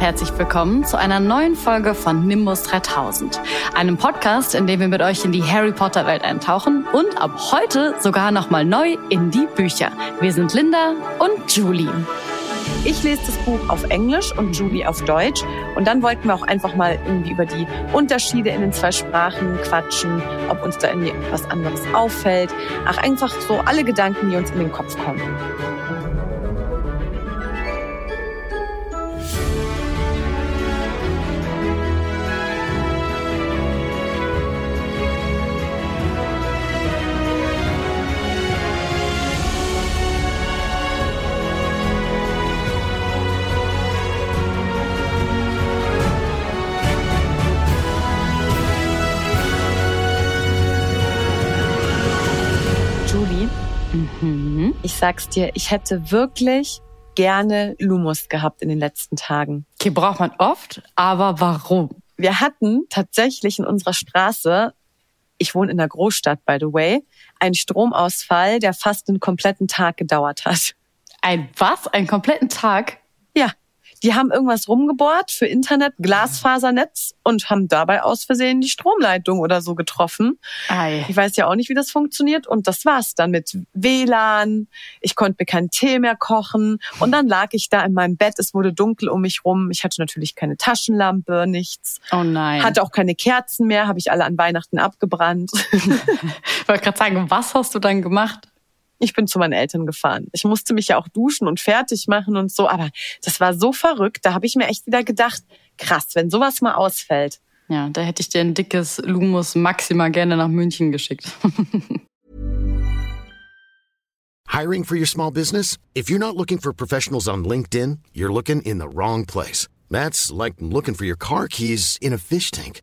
Herzlich willkommen zu einer neuen Folge von Nimbus 3000, einem Podcast, in dem wir mit euch in die Harry Potter Welt eintauchen und ab heute sogar nochmal neu in die Bücher. Wir sind Linda und Julie. Ich lese das Buch auf Englisch und Julie auf Deutsch. Und dann wollten wir auch einfach mal irgendwie über die Unterschiede in den zwei Sprachen quatschen, ob uns da irgendwie was anderes auffällt. Ach, einfach so alle Gedanken, die uns in den Kopf kommen. Ich sag's dir, ich hätte wirklich gerne Lumos gehabt in den letzten Tagen. Okay, braucht man oft, aber warum? Wir hatten tatsächlich in unserer Straße, ich wohne in einer Großstadt, by the way, einen Stromausfall, der fast einen kompletten Tag gedauert hat. Ein was? Einen kompletten Tag? Die haben irgendwas rumgebohrt für Internet, Glasfasernetz und haben dabei aus Versehen die Stromleitung oder so getroffen. Ei. Ich weiß ja auch nicht, wie das funktioniert. Und das war's dann mit WLAN. Ich konnte mir keinen Tee mehr kochen. Und dann lag ich da in meinem Bett. Es wurde dunkel um mich rum. Ich hatte natürlich keine Taschenlampe, nichts. Oh nein. Hatte auch keine Kerzen mehr, habe ich alle an Weihnachten abgebrannt. ich wollte gerade sagen, was hast du dann gemacht? Ich bin zu meinen Eltern gefahren. Ich musste mich ja auch duschen und fertig machen und so, aber das war so verrückt. Da habe ich mir echt wieder gedacht, krass, wenn sowas mal ausfällt. Ja, da hätte ich dir ein dickes Lumus Maxima gerne nach München geschickt. Hiring for your small business? If you're not looking for professionals on LinkedIn, you're looking in the wrong place. That's like looking for your car keys in a fish tank.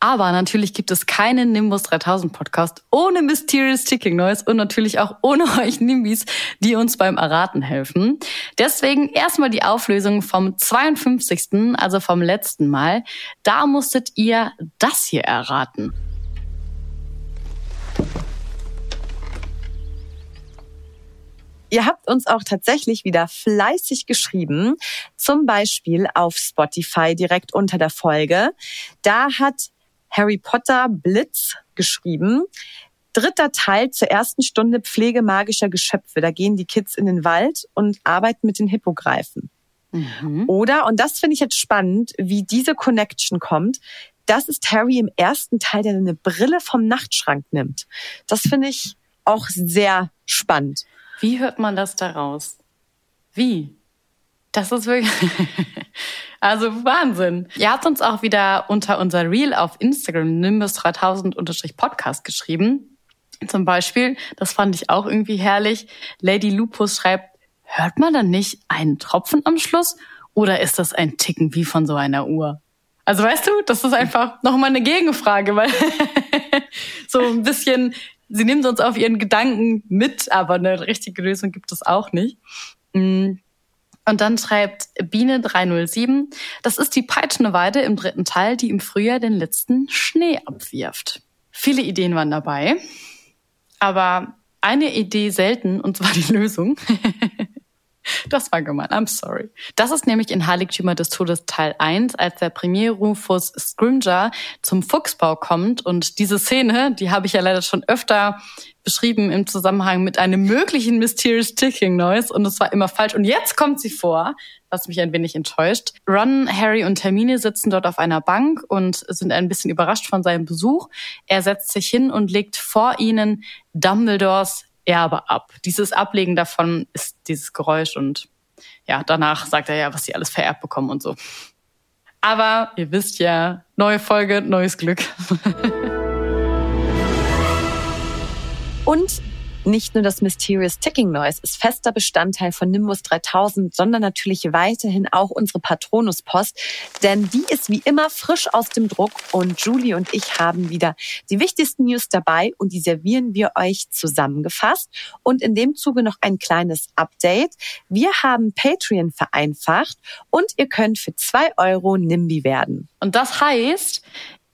Aber natürlich gibt es keinen Nimbus 3000 Podcast ohne Mysterious Ticking Noise und natürlich auch ohne euch Nimbis, die uns beim Erraten helfen. Deswegen erstmal die Auflösung vom 52., also vom letzten Mal. Da musstet ihr das hier erraten. Ihr habt uns auch tatsächlich wieder fleißig geschrieben, zum Beispiel auf Spotify direkt unter der Folge. Da hat Harry Potter Blitz geschrieben. Dritter Teil zur ersten Stunde Pflege magischer Geschöpfe. Da gehen die Kids in den Wald und arbeiten mit den Hippogreifen. Oder, und das finde ich jetzt spannend, wie diese Connection kommt. Das ist Harry im ersten Teil, der eine Brille vom Nachtschrank nimmt. Das finde ich auch sehr spannend. Wie hört man das daraus? Wie? Das ist wirklich. also Wahnsinn. Ihr habt uns auch wieder unter unser Reel auf Instagram Nimbus 3000-Podcast geschrieben. Zum Beispiel, das fand ich auch irgendwie herrlich. Lady Lupus schreibt, hört man dann nicht einen Tropfen am Schluss? Oder ist das ein Ticken wie von so einer Uhr? Also weißt du, das ist einfach nochmal eine Gegenfrage, weil so ein bisschen, sie nimmt uns auf ihren Gedanken mit, aber eine richtige Lösung gibt es auch nicht. Und dann schreibt Biene 307, das ist die peitschende Weide im dritten Teil, die im Frühjahr den letzten Schnee abwirft. Viele Ideen waren dabei, aber eine Idee selten, und zwar die Lösung. Das war gemein, I'm sorry. Das ist nämlich in Heiligtümer des Todes Teil 1, als der Premier Rufus Scrimger zum Fuchsbau kommt. Und diese Szene, die habe ich ja leider schon öfter beschrieben im Zusammenhang mit einem möglichen Mysterious Ticking Noise und es war immer falsch. Und jetzt kommt sie vor, was mich ein wenig enttäuscht. Ron, Harry und Hermine sitzen dort auf einer Bank und sind ein bisschen überrascht von seinem Besuch. Er setzt sich hin und legt vor ihnen Dumbledores Erbe ab. Dieses Ablegen davon ist dieses Geräusch und ja, danach sagt er ja, was sie alles vererbt bekommen und so. Aber ihr wisst ja, neue Folge, neues Glück. Und nicht nur das Mysterious Ticking Noise ist fester Bestandteil von Nimbus 3000, sondern natürlich weiterhin auch unsere Patronus-Post, denn die ist wie immer frisch aus dem Druck und Julie und ich haben wieder die wichtigsten News dabei und die servieren wir euch zusammengefasst. Und in dem Zuge noch ein kleines Update. Wir haben Patreon vereinfacht und ihr könnt für zwei Euro NIMBY werden. Und das heißt,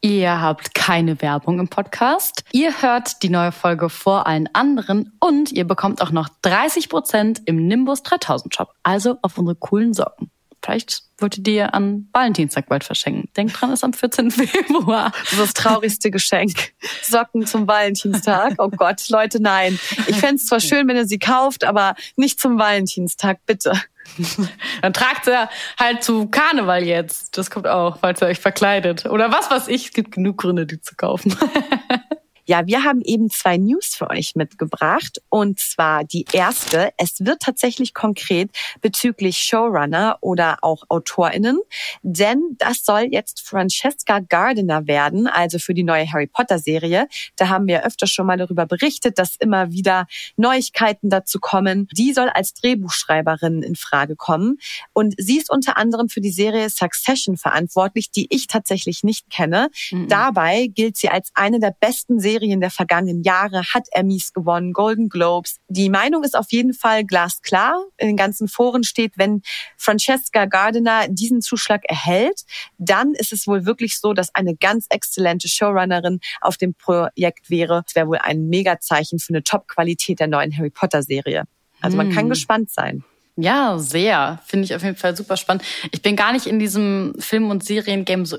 Ihr habt keine Werbung im Podcast. Ihr hört die neue Folge vor allen anderen und ihr bekommt auch noch 30 Prozent im Nimbus 3000 Shop. Also auf unsere coolen Socken. Vielleicht wollt ihr die an Valentinstag bald verschenken. Denkt dran, ist am 14. Februar. Das ist das traurigste Geschenk. Socken zum Valentinstag. Oh Gott, Leute, nein. Ich fände es zwar schön, wenn ihr sie kauft, aber nicht zum Valentinstag, bitte. Dann tragt er halt zu Karneval jetzt. Das kommt auch, falls ihr euch verkleidet. Oder was weiß ich. Es gibt genug Gründe, die zu kaufen. Ja, wir haben eben zwei News für euch mitgebracht. Und zwar die erste. Es wird tatsächlich konkret bezüglich Showrunner oder auch AutorInnen. Denn das soll jetzt Francesca Gardiner werden, also für die neue Harry Potter Serie. Da haben wir öfter schon mal darüber berichtet, dass immer wieder Neuigkeiten dazu kommen. Die soll als Drehbuchschreiberin in Frage kommen. Und sie ist unter anderem für die Serie Succession verantwortlich, die ich tatsächlich nicht kenne. Mhm. Dabei gilt sie als eine der besten Serien Serien der vergangenen Jahre, hat Emmys gewonnen, Golden Globes. Die Meinung ist auf jeden Fall glasklar. In den ganzen Foren steht, wenn Francesca Gardiner diesen Zuschlag erhält, dann ist es wohl wirklich so, dass eine ganz exzellente Showrunnerin auf dem Projekt wäre. Das wäre wohl ein Megazeichen für eine Top-Qualität der neuen Harry Potter-Serie. Also man kann hm. gespannt sein. Ja, sehr. Finde ich auf jeden Fall super spannend. Ich bin gar nicht in diesem Film- und Serien-Game so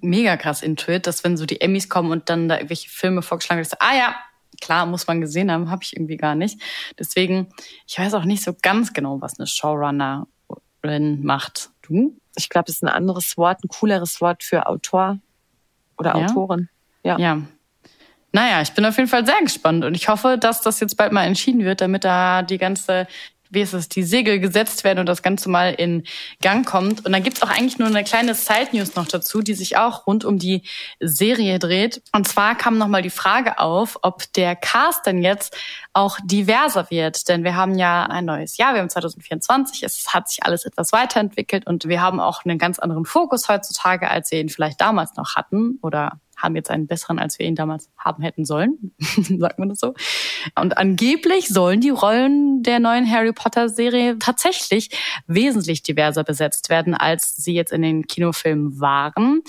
mega krass intuit, dass wenn so die Emmys kommen und dann da irgendwelche Filme vorgeschlagen werden, ah ja, klar, muss man gesehen haben, habe ich irgendwie gar nicht. Deswegen, ich weiß auch nicht so ganz genau, was eine Showrunnerin macht. Du? Ich glaube, das ist ein anderes Wort, ein cooleres Wort für Autor oder ja? Autorin. Ja. ja. Naja, ich bin auf jeden Fall sehr gespannt und ich hoffe, dass das jetzt bald mal entschieden wird, damit da die ganze wie ist es, die Segel gesetzt werden und das Ganze mal in Gang kommt. Und dann gibt's auch eigentlich nur eine kleine Side-News noch dazu, die sich auch rund um die Serie dreht. Und zwar kam nochmal die Frage auf, ob der Cast denn jetzt auch diverser wird. Denn wir haben ja ein neues Jahr, wir haben 2024, es hat sich alles etwas weiterentwickelt und wir haben auch einen ganz anderen Fokus heutzutage, als wir ihn vielleicht damals noch hatten oder haben jetzt einen besseren, als wir ihn damals haben hätten sollen, sagt man das so. Und angeblich sollen die Rollen der neuen Harry Potter Serie tatsächlich wesentlich diverser besetzt werden, als sie jetzt in den Kinofilmen waren.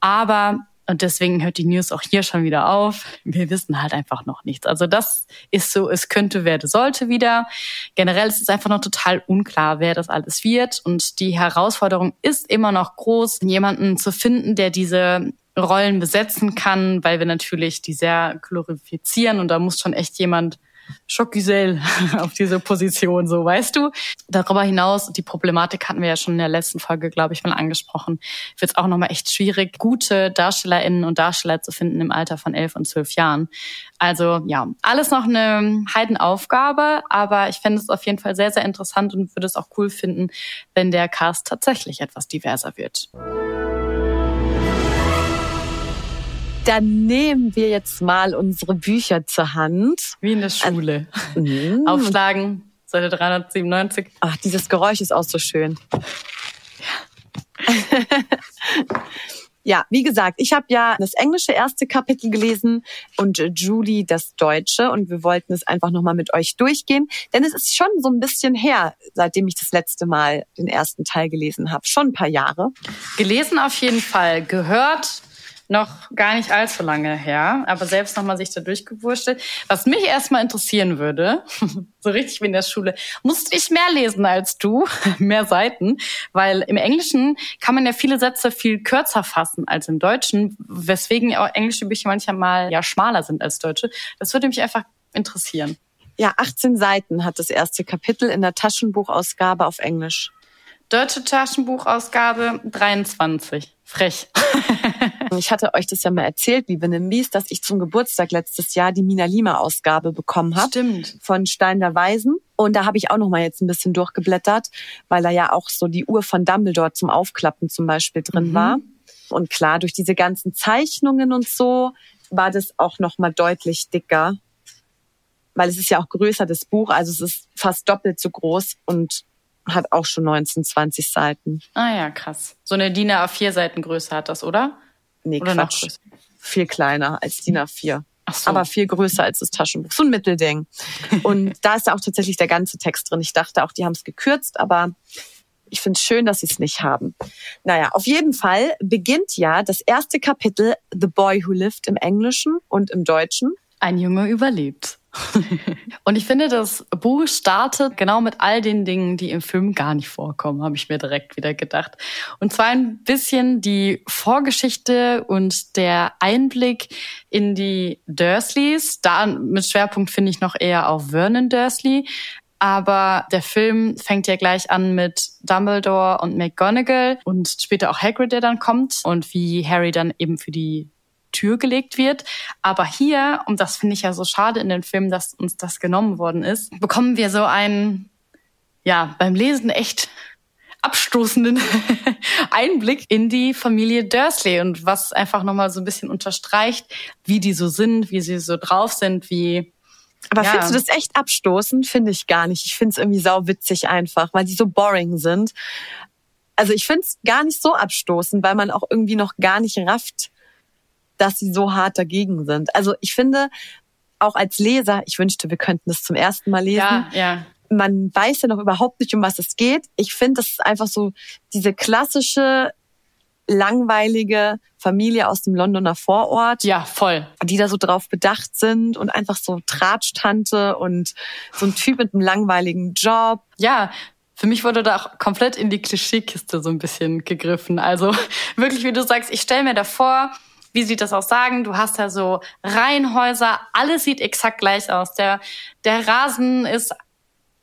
Aber und deswegen hört die News auch hier schon wieder auf. Wir wissen halt einfach noch nichts. Also das ist so, es könnte, werde, sollte wieder. Generell ist es einfach noch total unklar, wer das alles wird. Und die Herausforderung ist immer noch groß, jemanden zu finden, der diese Rollen besetzen kann, weil wir natürlich die sehr glorifizieren und da muss schon echt jemand Schockgesell auf diese Position, so weißt du. Darüber hinaus, die Problematik hatten wir ja schon in der letzten Folge, glaube ich, mal angesprochen, wird es auch nochmal echt schwierig, gute DarstellerInnen und Darsteller zu finden im Alter von elf und zwölf Jahren. Also ja, alles noch eine Heidenaufgabe, aber ich fände es auf jeden Fall sehr, sehr interessant und würde es auch cool finden, wenn der Cast tatsächlich etwas diverser wird. Dann nehmen wir jetzt mal unsere Bücher zur Hand. Wie in der Schule. Also, Aufschlagen, Seite 397. Ach, dieses Geräusch ist auch so schön. Ja. Ja, wie gesagt, ich habe ja das englische erste Kapitel gelesen und Julie das deutsche und wir wollten es einfach nochmal mit euch durchgehen, denn es ist schon so ein bisschen her, seitdem ich das letzte Mal den ersten Teil gelesen habe. Schon ein paar Jahre. Gelesen auf jeden Fall, gehört noch gar nicht allzu lange her, aber selbst nochmal sich da durchgewurschtelt. Was mich erstmal interessieren würde, so richtig wie in der Schule, musste ich mehr lesen als du, mehr Seiten, weil im Englischen kann man ja viele Sätze viel kürzer fassen als im Deutschen, weswegen auch englische Bücher manchmal ja schmaler sind als deutsche. Das würde mich einfach interessieren. Ja, 18 Seiten hat das erste Kapitel in der Taschenbuchausgabe auf Englisch. Deutsche Taschenbuchausgabe 23. Frech. ich hatte euch das ja mal erzählt, liebe Nimbis, dass ich zum Geburtstag letztes Jahr die Mina Lima Ausgabe bekommen habe. Stimmt. Von Stein der Weisen. Und da habe ich auch noch mal jetzt ein bisschen durchgeblättert, weil da ja auch so die Uhr von Dumbledore zum Aufklappen zum Beispiel drin mhm. war. Und klar, durch diese ganzen Zeichnungen und so war das auch noch mal deutlich dicker. Weil es ist ja auch größer, das Buch. Also es ist fast doppelt so groß und hat auch schon 19, 20 Seiten. Ah ja, krass. So eine DIN A4 Seitengröße hat das, oder? Nee, oder Quatsch. Viel kleiner als DIN A4. Ach so. Aber viel größer als das Taschenbuch. So ein Mittelding. Und da ist ja auch tatsächlich der ganze Text drin. Ich dachte auch, die haben es gekürzt, aber ich finde es schön, dass sie es nicht haben. Naja, auf jeden Fall beginnt ja das erste Kapitel The Boy Who Lived im Englischen und im Deutschen. Ein Junge überlebt. und ich finde, das Buch startet genau mit all den Dingen, die im Film gar nicht vorkommen, habe ich mir direkt wieder gedacht. Und zwar ein bisschen die Vorgeschichte und der Einblick in die Dursleys. Da mit Schwerpunkt finde ich noch eher auf Vernon Dursley. Aber der Film fängt ja gleich an mit Dumbledore und McGonagall und später auch Hagrid, der dann kommt und wie Harry dann eben für die Tür gelegt wird. Aber hier, und das finde ich ja so schade in den Filmen, dass uns das genommen worden ist, bekommen wir so einen, ja, beim Lesen echt abstoßenden Einblick in die Familie Dursley und was einfach nochmal so ein bisschen unterstreicht, wie die so sind, wie sie so drauf sind, wie aber ja. findest du das echt abstoßend? Finde ich gar nicht. Ich finde es irgendwie sauwitzig einfach, weil die so boring sind. Also ich finde es gar nicht so abstoßend, weil man auch irgendwie noch gar nicht rafft, dass sie so hart dagegen sind. Also ich finde, auch als Leser, ich wünschte, wir könnten das zum ersten Mal lesen. Ja, ja. Man weiß ja noch überhaupt nicht, um was es geht. Ich finde, das ist einfach so diese klassische langweilige Familie aus dem Londoner Vorort. Ja, voll. Die da so drauf bedacht sind und einfach so Tratsch-Tante und so ein Typ mit einem langweiligen Job. Ja, für mich wurde da auch komplett in die Klischeekiste so ein bisschen gegriffen. Also wirklich, wie du sagst, ich stelle mir da vor, wie sie das auch sagen. Du hast ja so Reihenhäuser, alles sieht exakt gleich aus. Der, der Rasen ist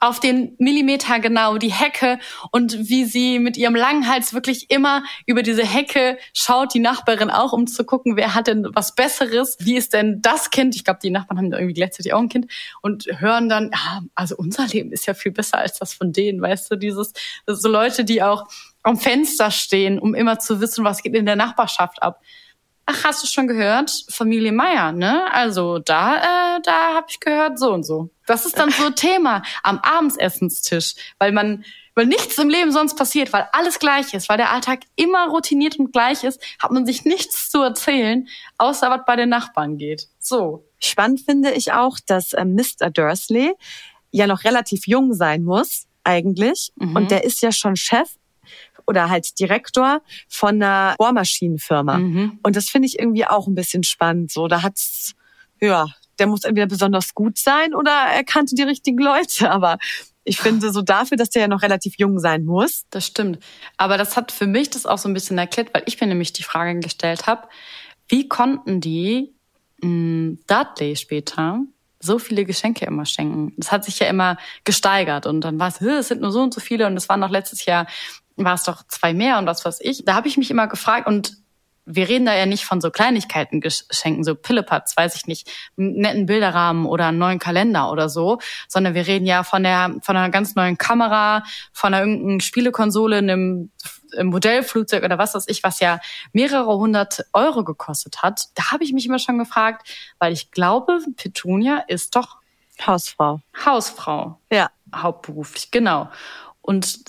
auf den Millimeter genau die Hecke und wie sie mit ihrem langen Hals wirklich immer über diese Hecke schaut, die Nachbarin auch, um zu gucken, wer hat denn was Besseres, wie ist denn das Kind? Ich glaube, die Nachbarn haben irgendwie gleichzeitig auch ein Kind und hören dann, ja, also unser Leben ist ja viel besser als das von denen, weißt du, dieses, so Leute, die auch am Fenster stehen, um immer zu wissen, was geht in der Nachbarschaft ab ach, hast du schon gehört? Familie Meier, ne? Also da, äh, da habe ich gehört so und so. Das ist dann so Thema am Abendsessenstisch, weil man, weil nichts im Leben sonst passiert, weil alles gleich ist, weil der Alltag immer routiniert und gleich ist, hat man sich nichts zu erzählen, außer was bei den Nachbarn geht. So. Spannend finde ich auch, dass äh, Mr. Dursley ja noch relativ jung sein muss eigentlich. Mhm. Und der ist ja schon Chef oder halt Direktor von einer Bohrmaschinenfirma. Mhm. Und das finde ich irgendwie auch ein bisschen spannend. So, da hat's, ja, der muss entweder besonders gut sein oder er kannte die richtigen Leute. Aber ich finde so dafür, dass der ja noch relativ jung sein muss. Das stimmt. Aber das hat für mich das auch so ein bisschen erklärt, weil ich mir nämlich die Frage gestellt habe, wie konnten die mh, hm, Dudley später so viele Geschenke immer schenken. Das hat sich ja immer gesteigert und dann war es, es sind nur so und so viele und es waren noch letztes Jahr war es doch zwei mehr und was weiß ich. Da habe ich mich immer gefragt und wir reden da ja nicht von so Kleinigkeiten geschenken, so Pillepatz, weiß ich nicht, einen netten Bilderrahmen oder einen neuen Kalender oder so, sondern wir reden ja von der von einer ganz neuen Kamera, von einer irgendeinen Spielekonsole, einem, einem Modellflugzeug oder was weiß ich, was ja mehrere hundert Euro gekostet hat. Da habe ich mich immer schon gefragt, weil ich glaube, Petunia ist doch Hausfrau. Hausfrau. Ja. Hauptberuflich, genau. Und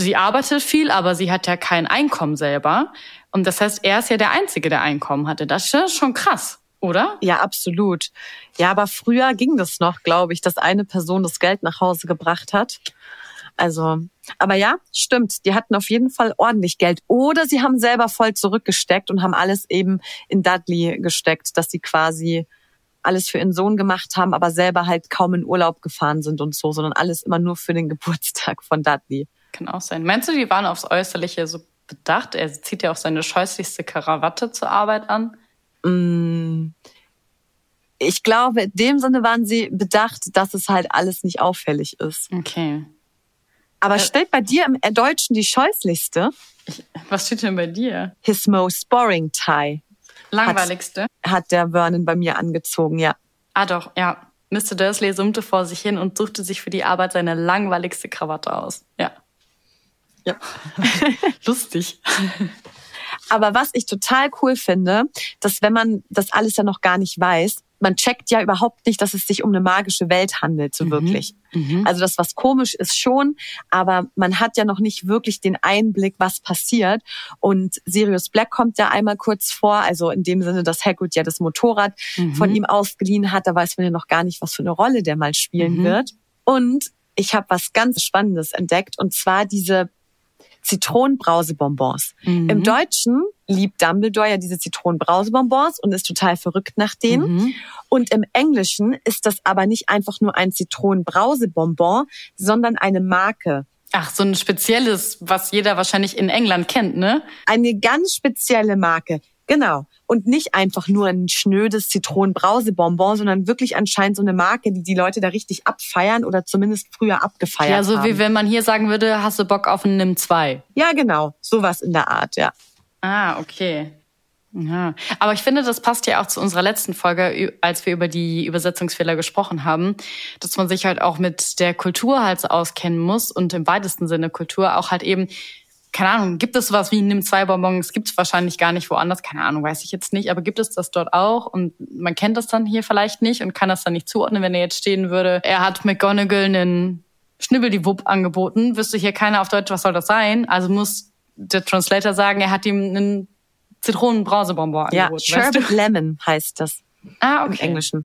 sie arbeitet viel, aber sie hat ja kein Einkommen selber. Und das heißt, er ist ja der Einzige, der Einkommen hatte. Das ist schon krass, oder? Ja, absolut. Ja, aber früher ging das noch, glaube ich, dass eine Person das Geld nach Hause gebracht hat. Also, aber ja, stimmt. Die hatten auf jeden Fall ordentlich Geld. Oder sie haben selber voll zurückgesteckt und haben alles eben in Dudley gesteckt, dass sie quasi alles für ihren Sohn gemacht haben, aber selber halt kaum in Urlaub gefahren sind und so, sondern alles immer nur für den Geburtstag von Dudley. Kann auch sein. Meinst du, die waren aufs Äußerliche so bedacht? Er zieht ja auch seine scheußlichste Krawatte zur Arbeit an. Mm, ich glaube, in dem Sinne waren sie bedacht, dass es halt alles nicht auffällig ist. Okay. Aber steht bei dir im Deutschen die scheußlichste? Ich, was steht denn bei dir? His most boring tie. Langweiligste? Hat, hat der Vernon bei mir angezogen, ja. Ah doch, ja. Mr. Dursley summte vor sich hin und suchte sich für die Arbeit seine langweiligste Krawatte aus. Ja. Ja. Lustig. Aber was ich total cool finde, dass wenn man das alles ja noch gar nicht weiß, man checkt ja überhaupt nicht, dass es sich um eine magische Welt handelt, so mhm. wirklich. Mhm. Also das, was komisch ist schon, aber man hat ja noch nicht wirklich den Einblick, was passiert. Und Sirius Black kommt ja einmal kurz vor, also in dem Sinne, dass Hagrid ja das Motorrad mhm. von ihm ausgeliehen hat. Da weiß man ja noch gar nicht, was für eine Rolle der mal spielen mhm. wird. Und ich habe was ganz Spannendes entdeckt, und zwar diese Zitronenbrausebonbons. Mhm. Im Deutschen liebt Dumbledore ja diese Zitronenbrausebonbons und ist total verrückt nach denen. Mhm. Und im Englischen ist das aber nicht einfach nur ein Zitronenbrausebonbon, sondern eine Marke. Ach, so ein spezielles, was jeder wahrscheinlich in England kennt, ne? Eine ganz spezielle Marke. Genau. Und nicht einfach nur ein schnödes Zitronenbrausebonbon, sondern wirklich anscheinend so eine Marke, die die Leute da richtig abfeiern oder zumindest früher abgefeiert haben. Ja, so haben. wie wenn man hier sagen würde, hast du Bock auf einen Nimm 2? Ja, genau. Sowas in der Art, ja. Ah, okay. Ja, aber ich finde, das passt ja auch zu unserer letzten Folge, als wir über die Übersetzungsfehler gesprochen haben, dass man sich halt auch mit der Kultur halt so auskennen muss und im weitesten Sinne Kultur auch halt eben keine Ahnung, gibt es sowas wie Nimm zwei Bonbons? Gibt es wahrscheinlich gar nicht woanders, keine Ahnung, weiß ich jetzt nicht, aber gibt es das dort auch? Und man kennt das dann hier vielleicht nicht und kann das dann nicht zuordnen, wenn er jetzt stehen würde. Er hat McGonagall einen Schnibbel die Wupp angeboten, wüsste hier keiner auf Deutsch, was soll das sein? Also muss der Translator sagen, er hat ihm einen Zitronenbrausebonbon angeboten. Ja, Sherbet Lemon heißt das. Ah, okay. Im Englischen.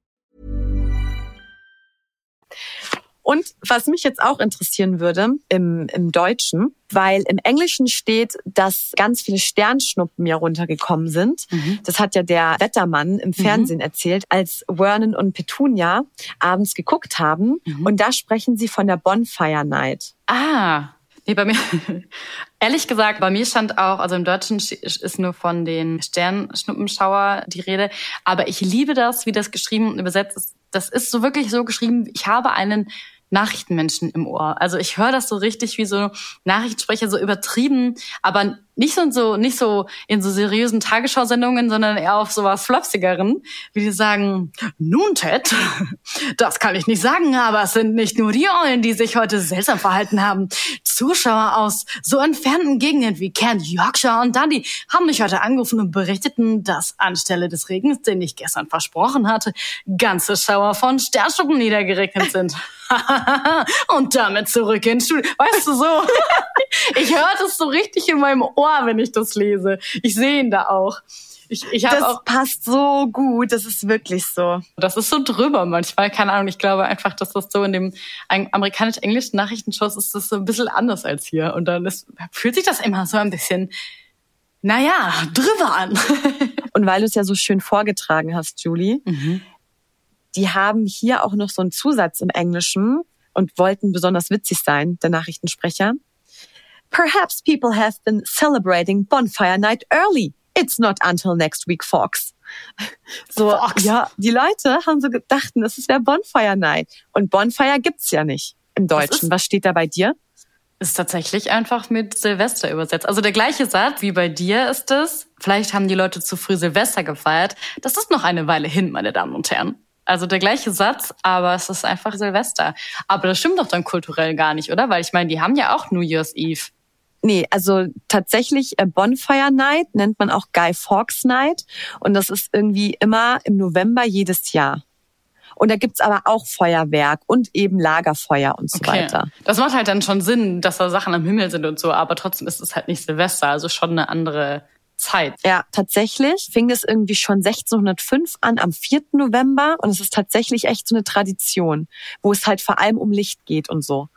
Und was mich jetzt auch interessieren würde im, im Deutschen, weil im Englischen steht, dass ganz viele Sternschnuppen ja runtergekommen sind. Mhm. Das hat ja der Wettermann im Fernsehen mhm. erzählt, als Vernon und Petunia abends geguckt haben. Mhm. Und da sprechen sie von der Bonfire Night. Ah, Nee, bei mir, ehrlich gesagt, bei mir stand auch, also im Deutschen ist nur von den Sternschnuppenschauer die Rede. Aber ich liebe das, wie das geschrieben und übersetzt ist. Das ist so wirklich so geschrieben, ich habe einen Nachrichtenmenschen im Ohr. Also ich höre das so richtig wie so Nachrichtensprecher so übertrieben, aber nicht so, so nicht so in so seriösen Tagesschausendungen, sondern eher auf sowas flopsigeren, wie die sagen, nun Ted, das kann ich nicht sagen, aber es sind nicht nur die Eulen, die sich heute seltsam verhalten haben. Zuschauer aus so entfernten Gegenden wie Kent, Yorkshire und Dundee haben mich heute angerufen und berichteten, dass anstelle des Regens, den ich gestern versprochen hatte, ganze Schauer von Sternschuppen niedergeregnet sind. und damit zurück ins Studio. Weißt du so? ich höre das so richtig in meinem wenn ich das lese. Ich sehe ihn da auch. Ich, ich das auch, passt so gut, das ist wirklich so. Das ist so drüber manchmal, keine Ahnung. Ich glaube einfach, dass das so in dem amerikanisch-englischen Nachrichtenshows ist das so ein bisschen anders als hier. Und dann ist, fühlt sich das immer so ein bisschen, naja, drüber an. Und weil du es ja so schön vorgetragen hast, Julie, mhm. die haben hier auch noch so einen Zusatz im Englischen und wollten besonders witzig sein, der Nachrichtensprecher. Perhaps people have been celebrating Bonfire Night early. It's not until next week, Fox. So, Fox. ja, die Leute haben so gedacht, es wäre Bonfire Night. Und Bonfire gibt's ja nicht im Deutschen. Was, Was steht da bei dir? Ist tatsächlich einfach mit Silvester übersetzt. Also der gleiche Satz wie bei dir ist es. Vielleicht haben die Leute zu früh Silvester gefeiert. Das ist noch eine Weile hin, meine Damen und Herren. Also der gleiche Satz, aber es ist einfach Silvester. Aber das stimmt doch dann kulturell gar nicht, oder? Weil ich meine, die haben ja auch New Year's Eve. Nee, also tatsächlich äh, Bonfire Night nennt man auch Guy Fawkes Night und das ist irgendwie immer im November jedes Jahr. Und da gibt's aber auch Feuerwerk und eben Lagerfeuer und so okay. weiter. Das macht halt dann schon Sinn, dass da Sachen am Himmel sind und so, aber trotzdem ist es halt nicht Silvester, also schon eine andere Zeit. Ja, tatsächlich fing das irgendwie schon 1605 an, am 4. November. Und es ist tatsächlich echt so eine Tradition, wo es halt vor allem um Licht geht und so.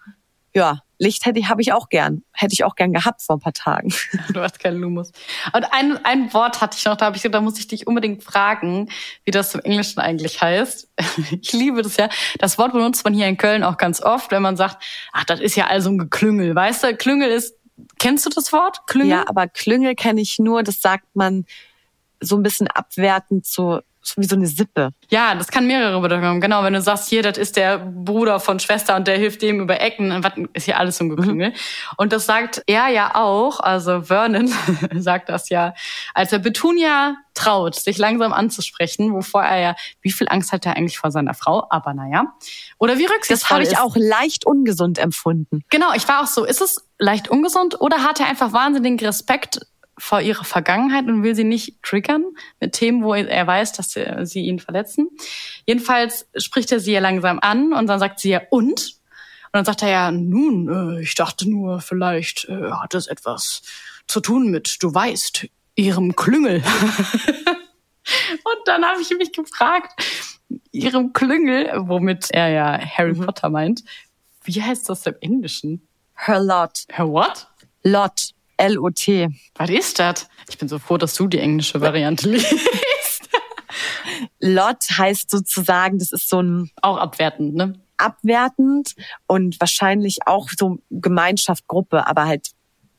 Ja, Licht hätte ich, habe ich auch gern. Hätte ich auch gern gehabt vor ein paar Tagen. Du hast keinen Lumus. Und ein, ein Wort hatte ich noch, da habe ich gesagt, da muss ich dich unbedingt fragen, wie das im Englischen eigentlich heißt. Ich liebe das ja. Das Wort benutzt man hier in Köln auch ganz oft, wenn man sagt, ach, das ist ja also ein Geklüngel. Weißt du, Klüngel ist Kennst du das Wort? Klüngel? Ja, aber Klüngel kenne ich nur, das sagt man so ein bisschen abwertend zu wie so eine Sippe. Ja, das kann mehrere Bedeutungen haben. Genau, wenn du sagst, hier, das ist der Bruder von Schwester und der hilft dem über Ecken, was ist hier alles Geklüngel. Mhm. Und das sagt er ja auch, also Vernon sagt das ja, als er Betunia traut, sich langsam anzusprechen, wovor er ja, wie viel Angst hat er eigentlich vor seiner Frau? Aber naja. Oder wie rücksichtsvoll Das habe ich ist. auch leicht ungesund empfunden. Genau, ich war auch so, ist es leicht ungesund oder hat er einfach wahnsinnigen Respekt vor ihrer Vergangenheit und will sie nicht triggern mit Themen, wo er weiß, dass sie ihn verletzen. Jedenfalls spricht er sie ja langsam an und dann sagt sie ja und? Und dann sagt er ja, nun, äh, ich dachte nur, vielleicht äh, hat es etwas zu tun mit, du weißt, ihrem Klüngel. und dann habe ich mich gefragt, ihrem Klüngel, womit er ja Harry mhm. Potter meint, wie heißt das im Englischen? Her lot. Her what? Lot. L-O-T. Was ist das? Ich bin so froh, dass du die englische Variante liest. Lot heißt sozusagen, das ist so ein... Auch abwertend, ne? Abwertend und wahrscheinlich auch so Gemeinschaft, Gruppe, aber halt,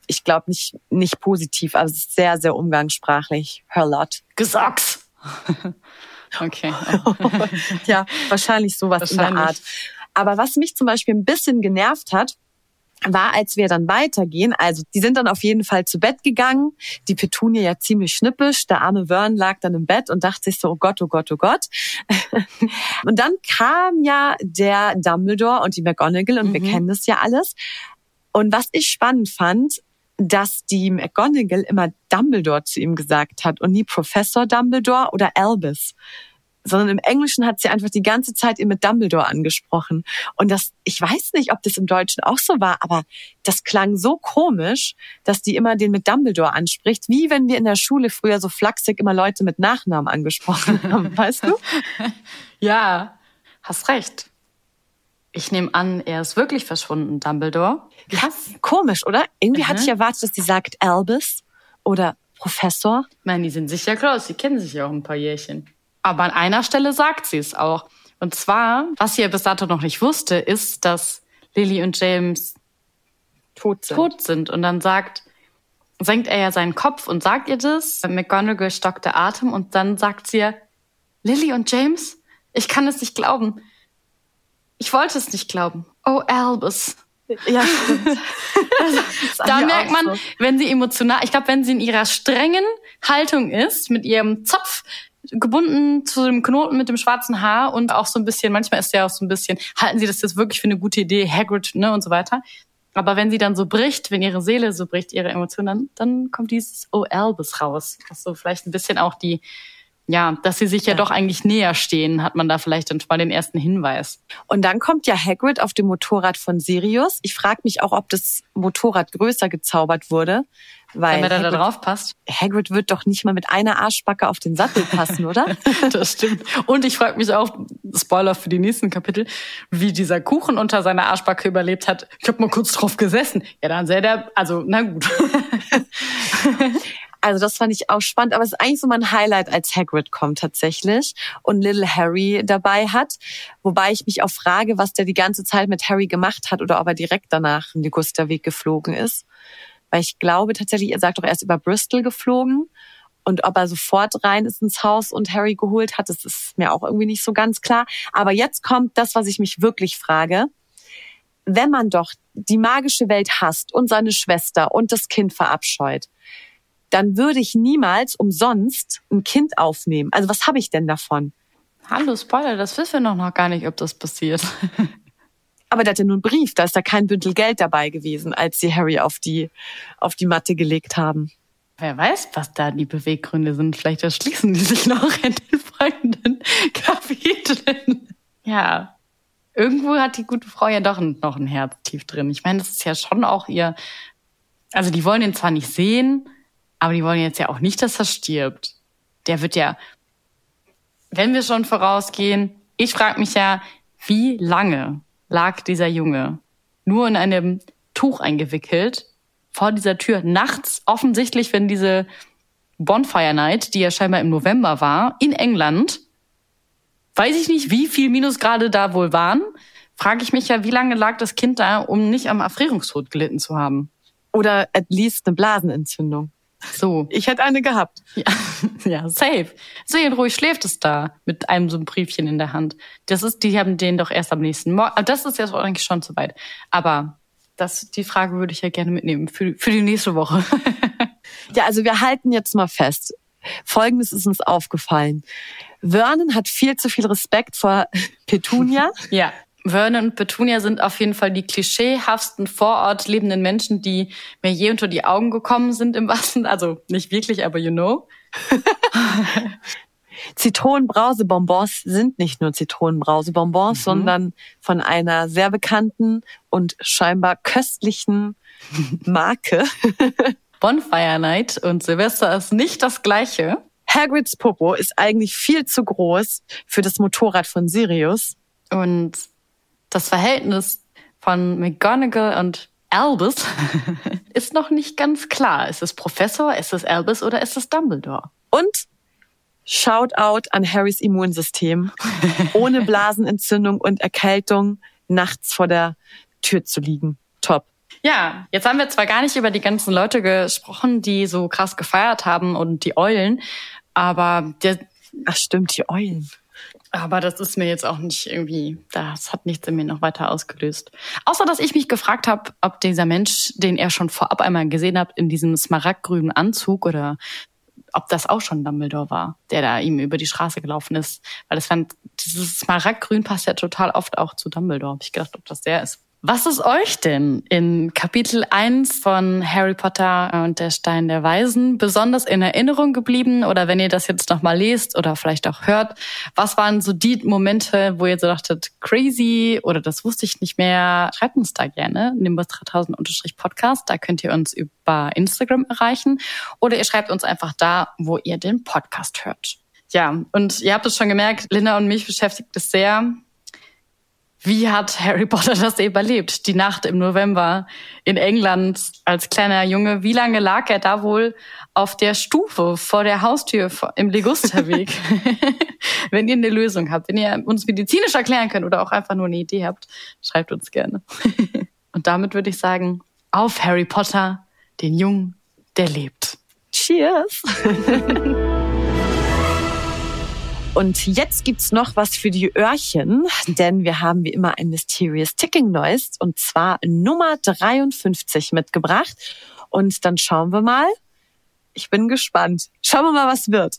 ich glaube nicht, nicht positiv, aber es ist sehr, sehr umgangssprachlich. Her Lot. Gesocks. okay. ja, wahrscheinlich sowas wahrscheinlich. in der Art. Aber was mich zum Beispiel ein bisschen genervt hat, war, als wir dann weitergehen, also die sind dann auf jeden Fall zu Bett gegangen, die Petunia ja ziemlich schnippisch, der arme Vern lag dann im Bett und dachte sich so, oh Gott, oh Gott, oh Gott. und dann kam ja der Dumbledore und die McGonagall und mhm. wir kennen das ja alles. Und was ich spannend fand, dass die McGonagall immer Dumbledore zu ihm gesagt hat und nie Professor Dumbledore oder Albus sondern im Englischen hat sie einfach die ganze Zeit ihn mit Dumbledore angesprochen. Und das, ich weiß nicht, ob das im Deutschen auch so war, aber das klang so komisch, dass die immer den mit Dumbledore anspricht, wie wenn wir in der Schule früher so flachsig immer Leute mit Nachnamen angesprochen haben, weißt du? Ja, hast recht. Ich nehme an, er ist wirklich verschwunden, Dumbledore. Krass. Komisch, oder? Irgendwie mhm. hatte ich erwartet, dass sie sagt Albus oder Professor. Ich meine, die sind sicher close, die kennen sich ja auch ein paar Jährchen. Aber an einer Stelle sagt sie es auch. Und zwar, was sie bis dato noch nicht wusste, ist, dass Lily und James tot sind. tot sind. Und dann sagt, senkt er ja seinen Kopf und sagt ihr das. McGonagall stockt der Atem und dann sagt sie, Lily und James, ich kann es nicht glauben. Ich wollte es nicht glauben. Oh, Albus. Ja, stimmt. da merkt man, so. wenn sie emotional, ich glaube, wenn sie in ihrer strengen Haltung ist, mit ihrem Zopf, gebunden zu dem Knoten mit dem schwarzen Haar und auch so ein bisschen, manchmal ist ja auch so ein bisschen, halten Sie das jetzt wirklich für eine gute Idee, Hagrid, ne, und so weiter. Aber wenn sie dann so bricht, wenn ihre Seele so bricht, ihre Emotionen, dann, dann kommt dieses Oh Albus raus. Was so vielleicht ein bisschen auch die, ja, dass sie sich ja, ja, doch eigentlich näher stehen, hat man da vielleicht dann mal den ersten Hinweis. Und dann kommt ja Hagrid auf dem Motorrad von Sirius. Ich frage mich auch, ob das Motorrad größer gezaubert wurde, weil Wenn er da drauf passt. Hagrid wird doch nicht mal mit einer Arschbacke auf den Sattel passen, oder? das stimmt. Und ich frage mich auch, Spoiler für die nächsten Kapitel, wie dieser Kuchen unter seiner Arschbacke überlebt hat. Ich habe mal kurz drauf gesessen. Ja, dann sähe der, also na gut. Also das fand ich auch spannend, aber es ist eigentlich so mein Highlight, als Hagrid kommt tatsächlich und Little Harry dabei hat. Wobei ich mich auch frage, was der die ganze Zeit mit Harry gemacht hat oder ob er direkt danach in den Gusterweg geflogen ist. Weil ich glaube tatsächlich, er sagt doch erst über Bristol geflogen. Und ob er sofort rein ist ins Haus und Harry geholt hat, das ist mir auch irgendwie nicht so ganz klar. Aber jetzt kommt das, was ich mich wirklich frage. Wenn man doch die magische Welt hasst und seine Schwester und das Kind verabscheut, dann würde ich niemals umsonst ein Kind aufnehmen. Also was habe ich denn davon? Hallo, Spoiler, das wissen wir noch gar nicht, ob das passiert. Aber der hat ja nur einen Brief, da ist da kein Bündel Geld dabei gewesen, als sie Harry auf die, auf die Matte gelegt haben. Wer weiß, was da die Beweggründe sind. Vielleicht erschließen die sich noch in den folgenden Kapiteln. Ja, irgendwo hat die gute Frau ja doch noch ein Herz tief drin. Ich meine, das ist ja schon auch ihr. Also die wollen ihn zwar nicht sehen, aber die wollen jetzt ja auch nicht, dass er stirbt. Der wird ja, wenn wir schon vorausgehen, ich frage mich ja, wie lange lag dieser Junge nur in einem Tuch eingewickelt vor dieser Tür nachts, offensichtlich, wenn diese Bonfire Night, die ja scheinbar im November war, in England, weiß ich nicht, wie viel Minusgrade da wohl waren, frage ich mich ja, wie lange lag das Kind da, um nicht am Erfrierungstod gelitten zu haben. Oder at least eine Blasenentzündung. So. Ich hätte eine gehabt. Ja, ja safe. Sehen ruhig schläft es da mit einem so ein Briefchen in der Hand. Das ist, die haben den doch erst am nächsten Morgen. Das ist jetzt eigentlich schon zu weit. Aber das, die Frage würde ich ja gerne mitnehmen für, für die nächste Woche. ja, also wir halten jetzt mal fest. Folgendes ist uns aufgefallen. Vernon hat viel zu viel Respekt vor Petunia. ja. Vernon und Petunia sind auf jeden Fall die klischeehaftsten vor Ort lebenden Menschen, die mir je unter die Augen gekommen sind im wahrsten, also nicht wirklich, aber you know. Zitronenbrausebonbons sind nicht nur Zitronenbrausebonbons, mhm. sondern von einer sehr bekannten und scheinbar köstlichen Marke. Bonfire Night und Silvester ist nicht das gleiche. Hagrids Popo ist eigentlich viel zu groß für das Motorrad von Sirius. Und das Verhältnis von McGonagall und Albus ist noch nicht ganz klar. Ist es Professor, ist es Albus oder ist es Dumbledore? Und Shoutout an Harrys Immunsystem. Ohne Blasenentzündung und Erkältung nachts vor der Tür zu liegen. Top. Ja, jetzt haben wir zwar gar nicht über die ganzen Leute gesprochen, die so krass gefeiert haben und die Eulen, aber der, ach stimmt, die Eulen. Aber das ist mir jetzt auch nicht irgendwie, das hat nichts in mir noch weiter ausgelöst. Außer, dass ich mich gefragt habe, ob dieser Mensch, den er schon vorab einmal gesehen hat, in diesem smaragdgrünen Anzug oder ob das auch schon Dumbledore war, der da ihm über die Straße gelaufen ist. Weil das fand, dieses Smaragdgrün passt ja total oft auch zu Dumbledore. Hab ich gedacht, ob das der ist. Was ist euch denn in Kapitel 1 von Harry Potter und der Stein der Weisen besonders in Erinnerung geblieben? Oder wenn ihr das jetzt nochmal lest oder vielleicht auch hört, was waren so die Momente, wo ihr so dachtet, crazy oder das wusste ich nicht mehr? Schreibt uns da gerne, nimbus 3000-podcast. Da könnt ihr uns über Instagram erreichen. Oder ihr schreibt uns einfach da, wo ihr den Podcast hört. Ja, und ihr habt es schon gemerkt, Linda und mich beschäftigt es sehr, wie hat Harry Potter das überlebt? Die Nacht im November in England als kleiner Junge. Wie lange lag er da wohl auf der Stufe vor der Haustür im Ligusterweg? wenn ihr eine Lösung habt, wenn ihr uns medizinisch erklären könnt oder auch einfach nur eine Idee habt, schreibt uns gerne. Und damit würde ich sagen, auf Harry Potter, den Jungen, der lebt. Cheers! Und jetzt gibt's noch was für die Öhrchen, denn wir haben wie immer ein Mysterious Ticking Noise und zwar Nummer 53 mitgebracht. Und dann schauen wir mal. Ich bin gespannt. Schauen wir mal, was wird.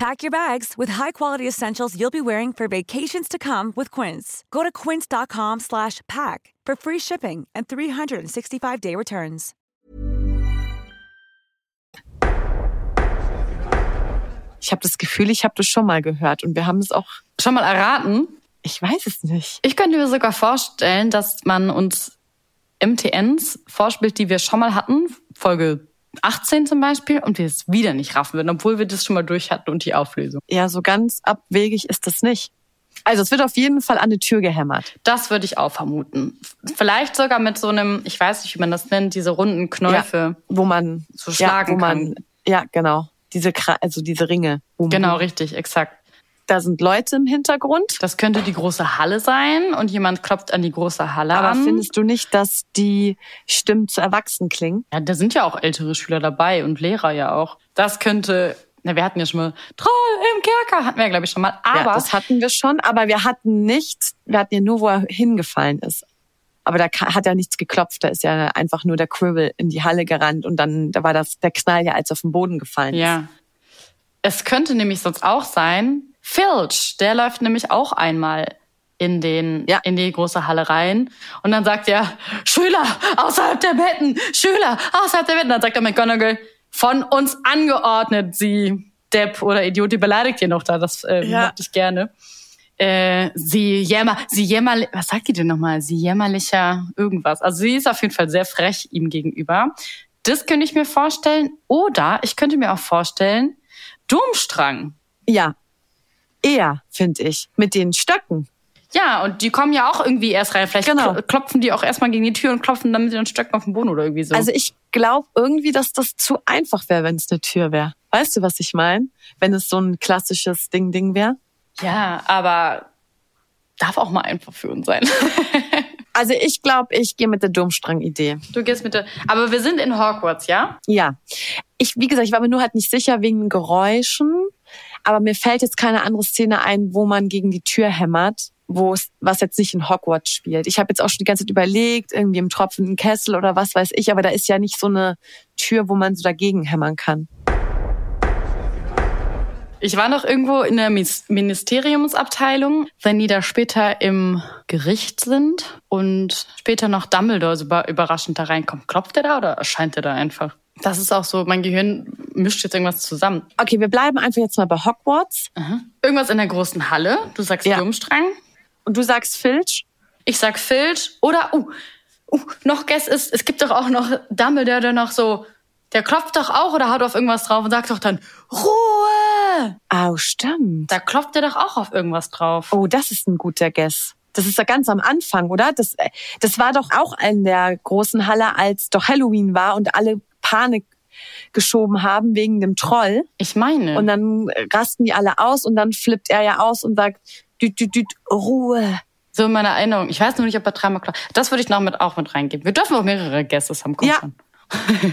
Pack your bags with high-quality essentials you'll be wearing for vacations to come with Quince. Go to quince.com slash pack for free shipping and 365-day returns. Ich habe das Gefühl, ich habe das schon mal gehört und wir haben es auch schon mal erraten. Ich weiß es nicht. Ich könnte mir sogar vorstellen, dass man uns MTNs vorspielt, die wir schon mal hatten, Folge 18 zum Beispiel, und wir es wieder nicht raffen würden, obwohl wir das schon mal durch hatten und die Auflösung. Ja, so ganz abwegig ist das nicht. Also es wird auf jeden Fall an die Tür gehämmert. Das würde ich auch vermuten. Vielleicht sogar mit so einem, ich weiß nicht, wie man das nennt, diese runden Knäufe. Ja, wo man so schlagen ja, wo kann. Man, ja, genau. Diese, also diese Ringe. man- Genau, richtig, exakt. Da sind Leute im Hintergrund. Das könnte die große Halle sein und jemand klopft an die große Halle Aber an. findest du nicht, dass die Stimmen zu erwachsen klingen? Ja, da sind ja auch ältere Schüler dabei und Lehrer ja auch. Das könnte, na, wir hatten ja schon mal Troll im Kerker, hatten wir ja, glaube ich, schon mal. Aber ja, das hatten wir schon, aber wir hatten nicht, wir hatten ja nur, wo er hingefallen ist. Aber da hat ja nichts geklopft, da ist ja einfach nur der Quirrell in die Halle gerannt und dann da war das der Knall ja, als er auf den Boden gefallen ist. ja. Es könnte nämlich sonst auch sein, Filch, der läuft nämlich auch einmal in den, Ja. in die große Halle rein. Und dann sagt er, Schüler außerhalb der Betten, Schüler außerhalb der Betten. Dann sagt er McGonagall, von uns angeordnet, sie Depp oder Idiot, die beleidigt ihr noch da, das äh, Ja. mochte ich gerne. Äh, sie jämmer, sie jämmer, was sagt die denn nochmal? Sie jämmerlicher irgendwas. Also sie ist auf jeden Fall sehr frech ihm gegenüber. Das könnte ich mir vorstellen. Oder ich könnte mir auch vorstellen, Domstrang. Ja. Eher, finde ich. Mit den Stöcken. Ja, und die kommen ja auch irgendwie erst rein. Vielleicht Genau. kl- klopfen die auch erstmal gegen die Tür und klopfen dann mit den Stöcken auf den Boden oder irgendwie so. Also ich glaube irgendwie, dass das zu einfach wäre, wenn es eine Tür wäre. Weißt du, was ich meine? Wenn es so ein klassisches Ding-Ding wäre. ja, aber darf auch mal einfach für uns sein. Also ich glaube, ich gehe mit der Domstrang-Idee. du gehst mit der, aber wir sind in Hogwarts, ja? Ja. Ich, wie gesagt, ich war mir nur halt nicht sicher wegen Geräuschen. Aber mir fällt jetzt keine andere Szene ein, wo man gegen die Tür hämmert, wo es, was jetzt nicht in Hogwarts spielt. Ich habe jetzt auch schon die ganze Zeit überlegt, irgendwie im tropfenden Kessel oder was weiß ich, aber da ist ja nicht so eine Tür, wo man so dagegen hämmern kann. Ich war noch irgendwo in der Ministeriumsabteilung, wenn die da später im Gericht sind und später noch Dumbledore so über- überraschend da reinkommt. Klopft der da oder erscheint der da einfach? Das ist auch so, mein Gehirn mischt jetzt irgendwas zusammen. Okay, wir bleiben einfach jetzt mal bei Hogwarts. Irgendwas in der großen Halle. Du sagst Ja. Durmstrang. Und du sagst Filch. Ich sag Filch. Oder, uh, uh, noch Guess ist, es gibt doch auch noch Dumbledore, der noch so, der klopft doch auch oder haut auf irgendwas drauf und sagt doch dann, Ruhe! Oh, stimmt. Da klopft er doch auch auf irgendwas drauf. Oh, das ist ein guter Guess. Das ist ja ganz am Anfang, oder? Das, äh, das war doch auch in der großen Halle, als doch Halloween war und alle Panik geschoben haben wegen dem Troll. Ich meine. Und dann rasten die alle aus und dann flippt er ja aus und sagt, düt, düt, düt, Ruhe. So in meiner Erinnerung. Ich weiß nur nicht, ob er dreimal klopft. Das würde ich noch mit auch mit reingeben. Wir dürfen auch mehrere Guesses haben. Komm Ja. schon.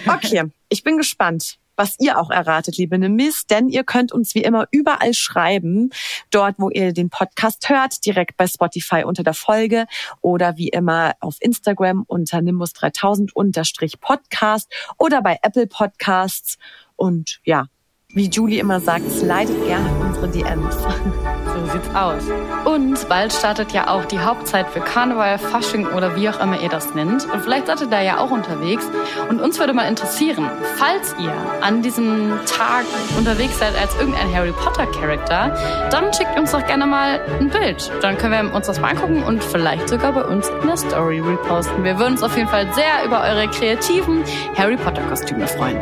Okay, ich bin gespannt, was ihr auch erratet, liebe Nimis, denn ihr könnt uns wie immer überall schreiben, dort, wo ihr den Podcast hört, direkt bei Spotify unter der Folge oder wie immer auf Instagram unter nimbus3000 unterstrich Podcast oder bei Apple Podcasts und ja, wie Julie immer sagt, slidet gerne unsere DMs. So sieht's aus. Und bald startet ja auch die Hauptzeit für Karneval, Fasching oder wie auch immer ihr das nennt. Und vielleicht seid ihr da ja auch unterwegs. Und uns würde mal interessieren, falls ihr an diesem Tag unterwegs seid als irgendein Harry Potter Charakter, dann schickt uns doch gerne mal ein Bild. Dann können wir uns das mal angucken und vielleicht sogar bei uns in der Story reposten. Wir würden uns auf jeden Fall sehr über eure kreativen Harry Potter Kostüme freuen.